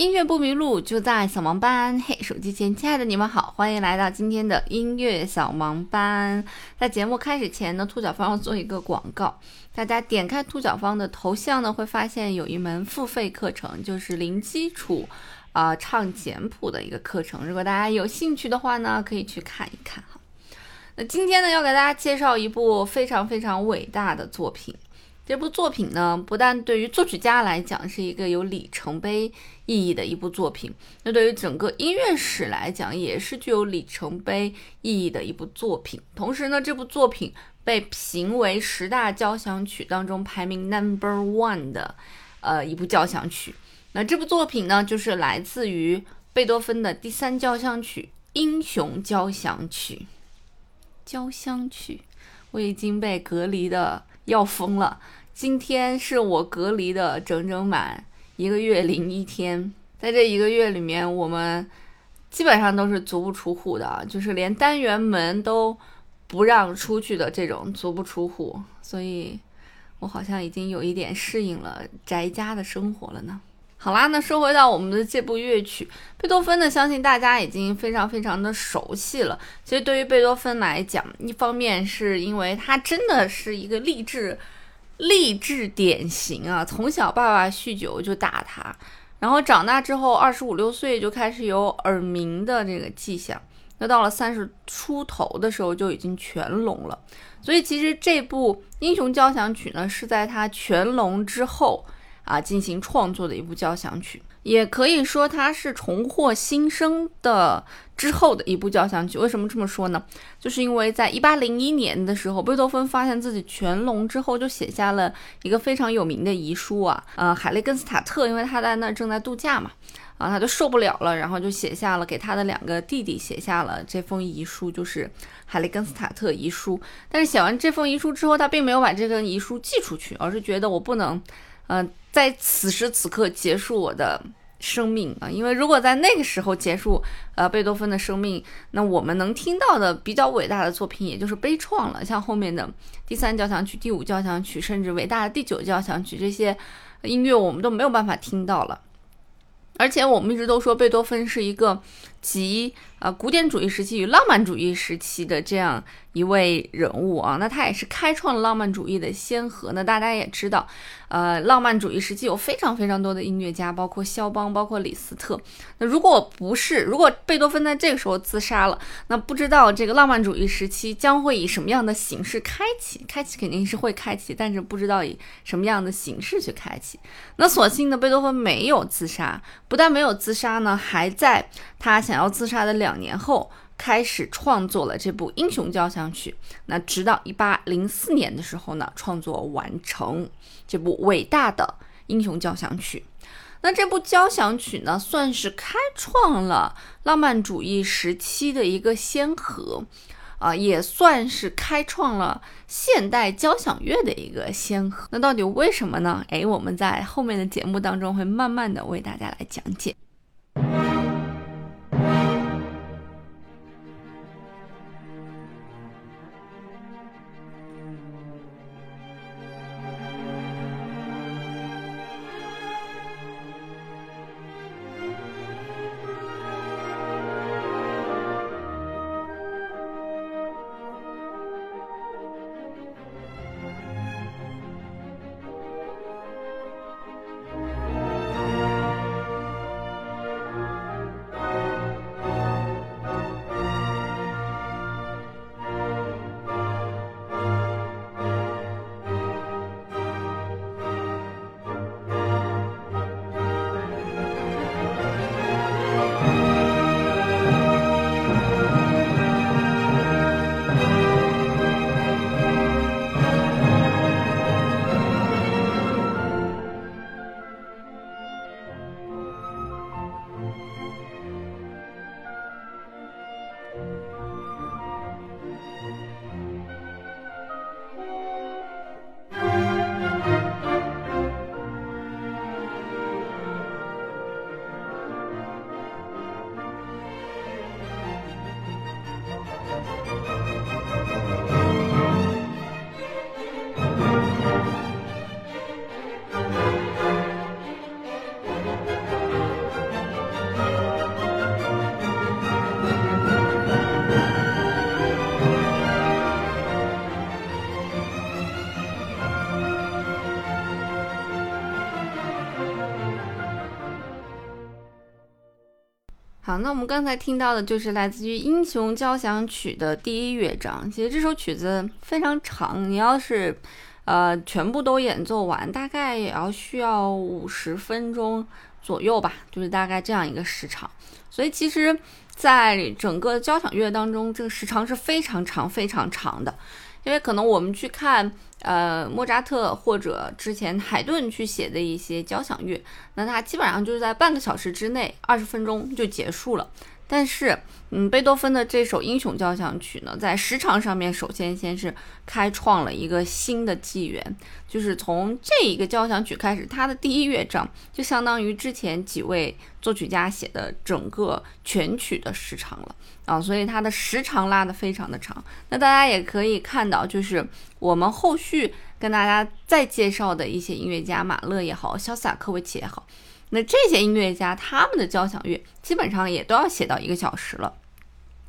音乐不迷路，就在小盲班。嘿，手机前亲爱的你们好，欢迎来到今天的音乐小盲班。在节目开始前呢，兔小芳要做一个广告。大家点开兔小芳的头像呢，会发现有一门付费课程，就是零基础啊唱简谱的一个课程。如果大家有兴趣的话呢，可以去看一看哈。那今天呢，要给大家介绍一部非常非常伟大的作品。这部作品呢，不但对于作曲家来讲是一个有里程碑意义的一部作品，那对于整个音乐史来讲也是具有里程碑意义的一部作品。同时呢，这部作品被评为十大交响曲当中排名 number one 的，呃，一部交响曲。那这部作品呢，就是来自于贝多芬的第三交响曲《英雄交响曲》。交响曲，我已经被隔离的要疯了。今天是我隔离的整整满一个月零一天，在这一个月里面，我们基本上都是足不出户的，就是连单元门都不让出去的这种足不出户，所以我好像已经有一点适应了宅家的生活了呢。好啦，那说回到我们的这部乐曲，贝多芬呢，相信大家已经非常非常的熟悉了。其实对于贝多芬来讲，一方面是因为他真的是一个励志。励志典型啊！从小爸爸酗酒就打他，然后长大之后二十五六岁就开始有耳鸣的这个迹象，那到了三十出头的时候就已经全聋了。所以其实这部《英雄交响曲》呢是在他全聋之后啊进行创作的一部交响曲，也可以说它是重获新生的。之后的一部交响曲，为什么这么说呢？就是因为在一八零一年的时候，贝多芬发现自己全聋之后，就写下了一个非常有名的遗书啊。呃，海利根斯塔特，因为他在那儿正在度假嘛，啊，他就受不了了，然后就写下了给他的两个弟弟写下了这封遗书，就是海利根斯塔特遗书。但是写完这封遗书之后，他并没有把这个遗书寄出去，而是觉得我不能，嗯，在此时此刻结束我的。生命啊，因为如果在那个时候结束，呃，贝多芬的生命，那我们能听到的比较伟大的作品，也就是悲怆了。像后面的第三交响曲、第五交响曲，甚至伟大的第九交响曲，这些音乐我们都没有办法听到了。而且我们一直都说贝多芬是一个集啊古典主义时期与浪漫主义时期的这样一位人物啊，那他也是开创了浪漫主义的先河。那大家也知道，呃，浪漫主义时期有非常非常多的音乐家，包括肖邦，包括李斯特。那如果不是，如果贝多芬在这个时候自杀了，那不知道这个浪漫主义时期将会以什么样的形式开启？开启肯定是会开启，但是不知道以什么样的形式去开启。那所幸呢，贝多芬没有自杀。不但没有自杀呢，还在他想要自杀的两两年后开始创作了这部《英雄交响曲》。那直到一八零四年的时候呢，创作完成这部伟大的《英雄交响曲》。那这部交响曲呢，算是开创了浪漫主义时期的一个先河。啊，也算是开创了现代交响乐的一个先河。那到底为什么呢？诶，我们在后面的节目当中会慢慢的为大家来讲解。那我们刚才听到的就是来自于《英雄交响曲》的第一乐章。其实这首曲子非常长，你要是呃全部都演奏完，大概也要需要五十分钟左右吧，就是大概这样一个时长。所以其实，在整个交响乐当中，这个时长是非常长、非常长的。因为可能我们去看，呃，莫扎特或者之前海顿去写的一些交响乐，那它基本上就是在半个小时之内，二十分钟就结束了。但是，嗯，贝多芬的这首英雄交响曲呢，在时长上面，首先先是开创了一个新的纪元，就是从这一个交响曲开始，它的第一乐章就相当于之前几位作曲家写的整个全曲的时长了啊，所以它的时长拉得非常的长。那大家也可以看到，就是我们后续跟大家再介绍的一些音乐家，马勒也好，肖斯塔科维奇也好。那这些音乐家他们的交响乐基本上也都要写到一个小时了，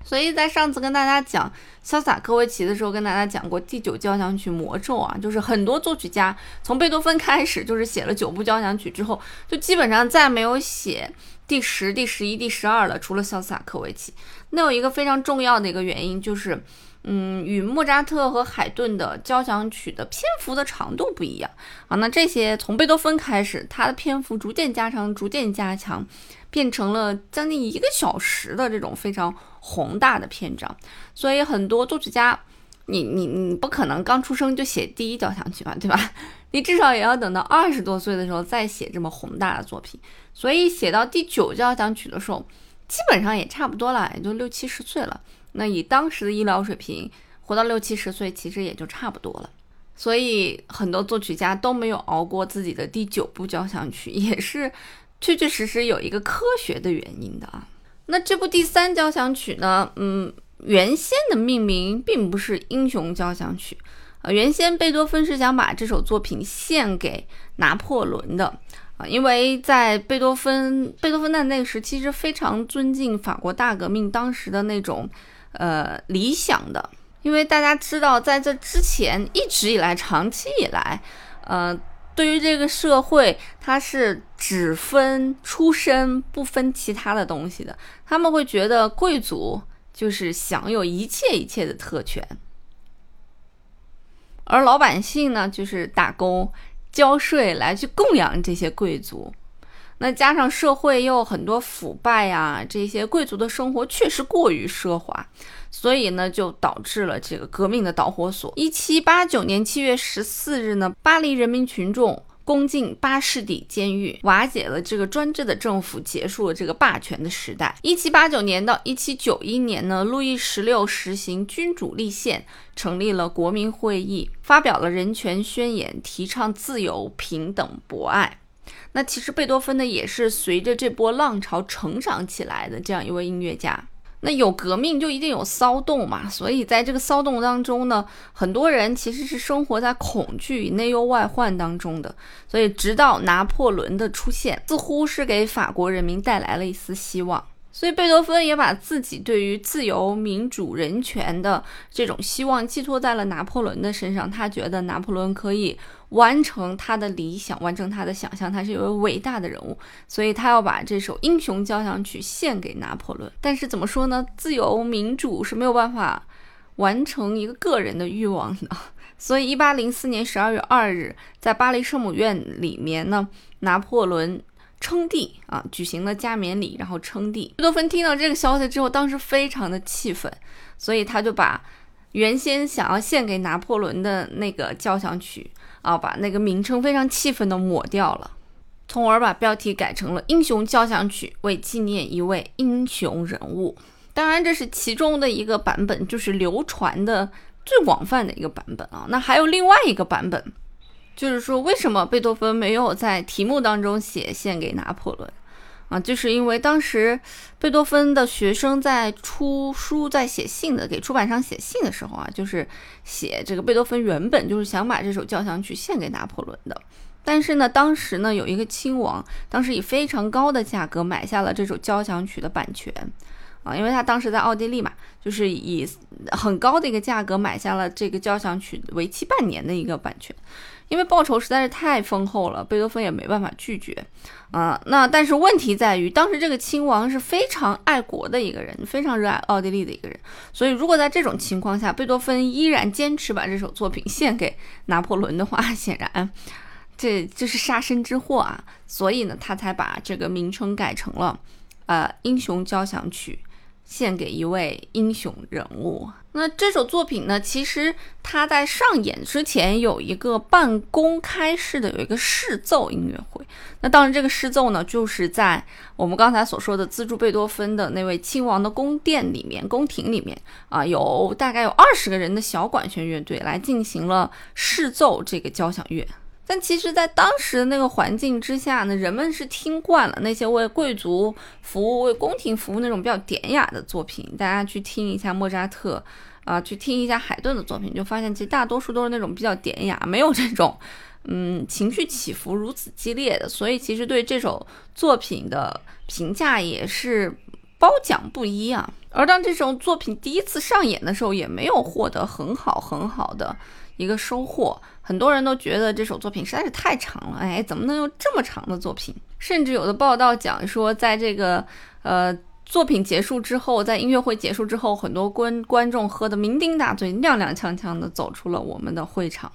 所以在上次跟大家讲潇洒科维奇的时候，跟大家讲过第九交响曲魔咒啊，就是很多作曲家从贝多芬开始就是写了九部交响曲之后，就基本上再没有写第十、第十一、第十二了，除了潇洒科维奇。那有一个非常重要的一个原因就是。嗯，与莫扎特和海顿的交响曲的篇幅的长度不一样啊。那这些从贝多芬开始，它的篇幅逐渐加长，逐渐加强，变成了将近一个小时的这种非常宏大的篇章。所以很多作曲家，你你你不可能刚出生就写第一交响曲吧，对吧？你至少也要等到二十多岁的时候再写这么宏大的作品。所以写到第九交响曲的时候，基本上也差不多了，也就六七十岁了。那以当时的医疗水平，活到六七十岁其实也就差不多了。所以很多作曲家都没有熬过自己的第九部交响曲，也是确确实实有一个科学的原因的啊。那这部第三交响曲呢？嗯，原先的命名并不是英雄交响曲啊，原先贝多芬是想把这首作品献给拿破仑的啊。因为在贝多芬，贝多芬的那个时期是非常尊敬法国大革命当时的那种，呃，理想的。因为大家知道，在这之前一直以来，长期以来，呃，对于这个社会，它是只分出身，不分其他的东西的。他们会觉得贵族就是享有一切一切的特权，而老百姓呢，就是打工。交税来去供养这些贵族，那加上社会又很多腐败呀，这些贵族的生活确实过于奢华，所以呢，就导致了这个革命的导火索。一七八九年七月十四日呢，巴黎人民群众。攻进巴士底监狱，瓦解了这个专制的政府，结束了这个霸权的时代。一七八九年到一七九一年呢，路易十六实行君主立宪，成立了国民会议，发表了人权宣言，提倡自由、平等、博爱。那其实贝多芬呢，也是随着这波浪潮成长起来的这样一位音乐家。那有革命就一定有骚动嘛，所以在这个骚动当中呢，很多人其实是生活在恐惧与、内忧外患当中的。所以直到拿破仑的出现，似乎是给法国人民带来了一丝希望。所以贝多芬也把自己对于自由、民主、人权的这种希望寄托在了拿破仑的身上。他觉得拿破仑可以完成他的理想，完成他的想象，他是一位伟大的人物，所以他要把这首英雄交响曲献给拿破仑。但是怎么说呢？自由民主是没有办法完成一个个人的欲望的。所以，一八零四年十二月二日，在巴黎圣母院里面呢，拿破仑。称帝啊，举行了加冕礼，然后称帝。贝多芬听到这个消息之后，当时非常的气愤，所以他就把原先想要献给拿破仑的那个交响曲啊，把那个名称非常气愤的抹掉了，从而把标题改成了《英雄交响曲》，为纪念一位英雄人物。当然，这是其中的一个版本，就是流传的最广泛的一个版本啊。那还有另外一个版本。就是说，为什么贝多芬没有在题目当中写献给拿破仑啊？就是因为当时贝多芬的学生在出书、在写信的给出版商写信的时候啊，就是写这个贝多芬原本就是想把这首交响曲献给拿破仑的。但是呢，当时呢有一个亲王，当时以非常高的价格买下了这首交响曲的版权啊，因为他当时在奥地利嘛，就是以很高的一个价格买下了这个交响曲为期半年的一个版权。因为报酬实在是太丰厚了，贝多芬也没办法拒绝啊。那但是问题在于，当时这个亲王是非常爱国的一个人，非常热爱奥地利的一个人，所以如果在这种情况下，贝多芬依然坚持把这首作品献给拿破仑的话，显然这就是杀身之祸啊。所以呢，他才把这个名称改成了呃英雄交响曲。献给一位英雄人物。那这首作品呢？其实它在上演之前有一个半公开式的，有一个试奏音乐会。那当然，这个试奏呢，就是在我们刚才所说的资助贝多芬的那位亲王的宫殿里面、宫廷里面啊，有大概有二十个人的小管弦乐队来进行了试奏这个交响乐。但其实，在当时的那个环境之下呢，人们是听惯了那些为贵族服务、为宫廷服务那种比较典雅的作品。大家去听一下莫扎特，啊，去听一下海顿的作品，就发现其实大多数都是那种比较典雅，没有这种，嗯，情绪起伏如此激烈的。所以，其实对这首作品的评价也是褒奖不一啊。而当这种作品第一次上演的时候，也没有获得很好很好的一个收获。很多人都觉得这首作品实在是太长了，哎，怎么能有这么长的作品？甚至有的报道讲说，在这个呃作品结束之后，在音乐会结束之后，很多观观众喝得酩酊大醉，踉踉跄跄地走出了我们的会场。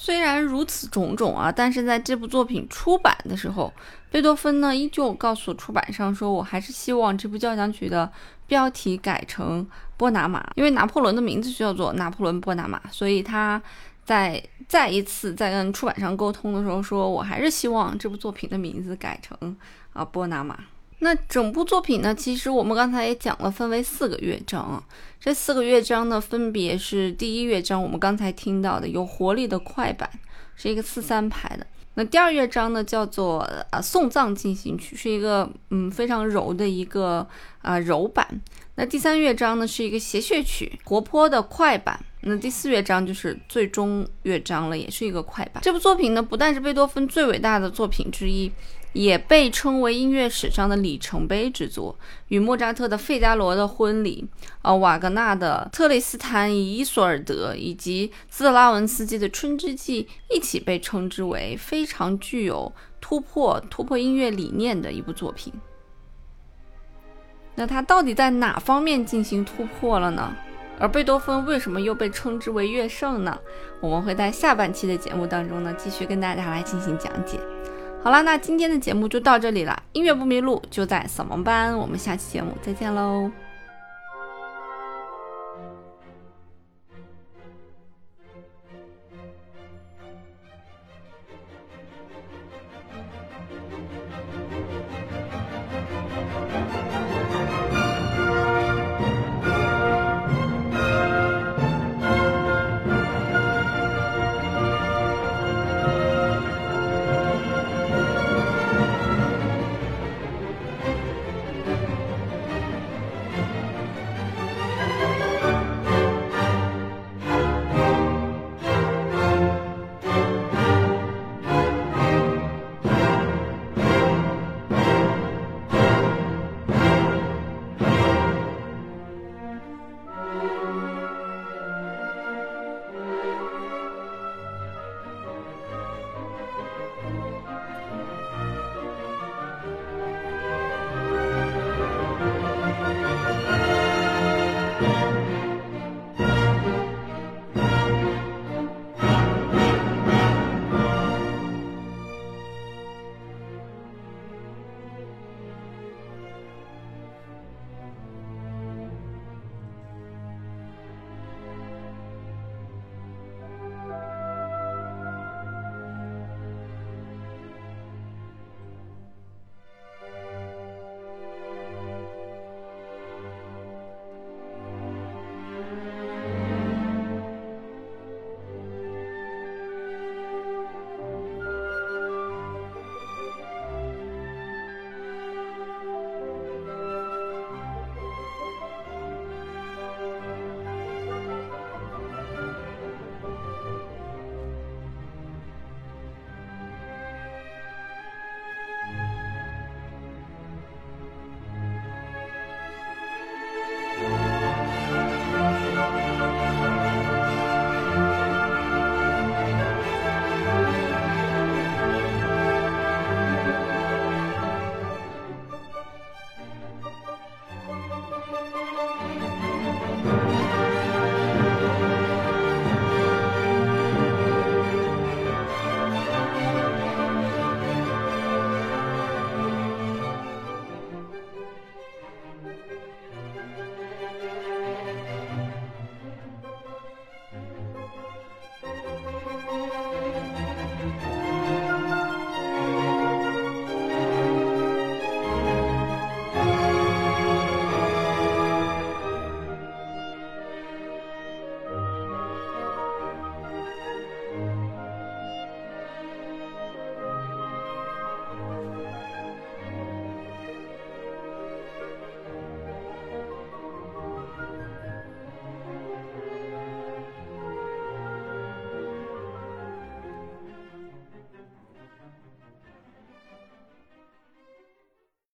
虽然如此种种啊，但是在这部作品出版的时候，贝多芬呢依旧告诉出版商说：“我还是希望这部交响曲的标题改成波拿马，因为拿破仑的名字就叫做拿破仑波拿马，所以他。”在再一次在跟出版商沟通的时候，说我还是希望这部作品的名字改成啊波拿马。那整部作品呢，其实我们刚才也讲了，分为四个乐章啊。这四个乐章呢，分别是第一乐章，我们刚才听到的有活力的快板，是一个四三拍的。那第二乐章呢，叫做啊送葬进行曲，是一个嗯非常柔的一个啊柔板。那第三乐章呢，是一个谐谑曲，活泼的快板。那第四乐章就是最终乐章了，也是一个快板。这部作品呢，不但是贝多芬最伟大的作品之一，也被称为音乐史上的里程碑之作，与莫扎特的《费加罗的婚礼》、呃瓦格纳的《特雷斯坦与伊索尔德》以及斯特拉文斯基的《春之祭》一起被称之为非常具有突破、突破音乐理念的一部作品。那它到底在哪方面进行突破了呢？而贝多芬为什么又被称之为乐圣呢？我们会在下半期的节目当中呢，继续跟大家来进行讲解。好啦，那今天的节目就到这里了。音乐不迷路，就在扫盲班。我们下期节目再见喽。